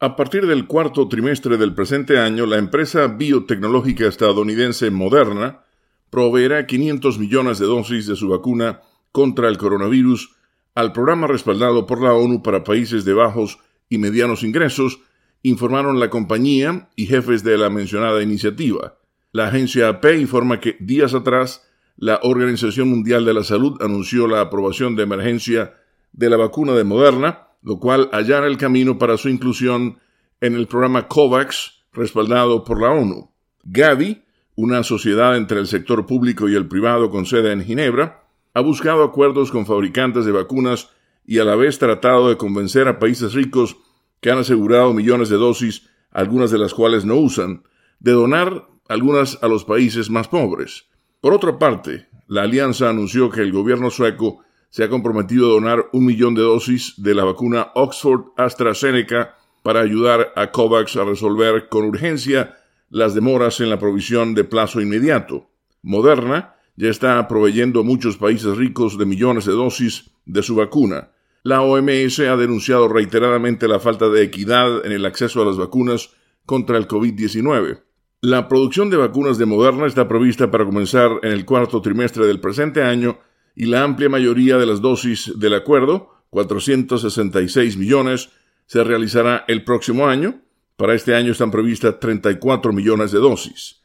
A partir del cuarto trimestre del presente año, la empresa biotecnológica estadounidense Moderna proveerá 500 millones de dosis de su vacuna contra el coronavirus al programa respaldado por la ONU para países de bajos y medianos ingresos, informaron la compañía y jefes de la mencionada iniciativa. La agencia AP informa que días atrás la Organización Mundial de la Salud anunció la aprobación de emergencia de la vacuna de Moderna, lo cual allana el camino para su inclusión en el programa COVAX respaldado por la ONU. Gavi, una sociedad entre el sector público y el privado con sede en Ginebra, ha buscado acuerdos con fabricantes de vacunas y a la vez tratado de convencer a países ricos que han asegurado millones de dosis, algunas de las cuales no usan, de donar algunas a los países más pobres. Por otra parte, la alianza anunció que el gobierno sueco se ha comprometido a donar un millón de dosis de la vacuna Oxford AstraZeneca para ayudar a COVAX a resolver con urgencia las demoras en la provisión de plazo inmediato. Moderna ya está proveyendo a muchos países ricos de millones de dosis de su vacuna. La OMS ha denunciado reiteradamente la falta de equidad en el acceso a las vacunas contra el COVID-19. La producción de vacunas de Moderna está prevista para comenzar en el cuarto trimestre del presente año y la amplia mayoría de las dosis del acuerdo, 466 millones, se realizará el próximo año. Para este año están previstas 34 millones de dosis.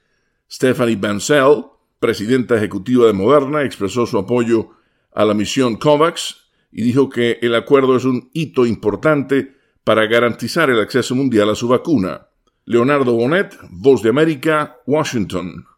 Stephanie Bancel, presidenta ejecutiva de Moderna, expresó su apoyo a la misión COVAX y dijo que el acuerdo es un hito importante para garantizar el acceso mundial a su vacuna. Leonardo Bonet, Voz de América, Washington.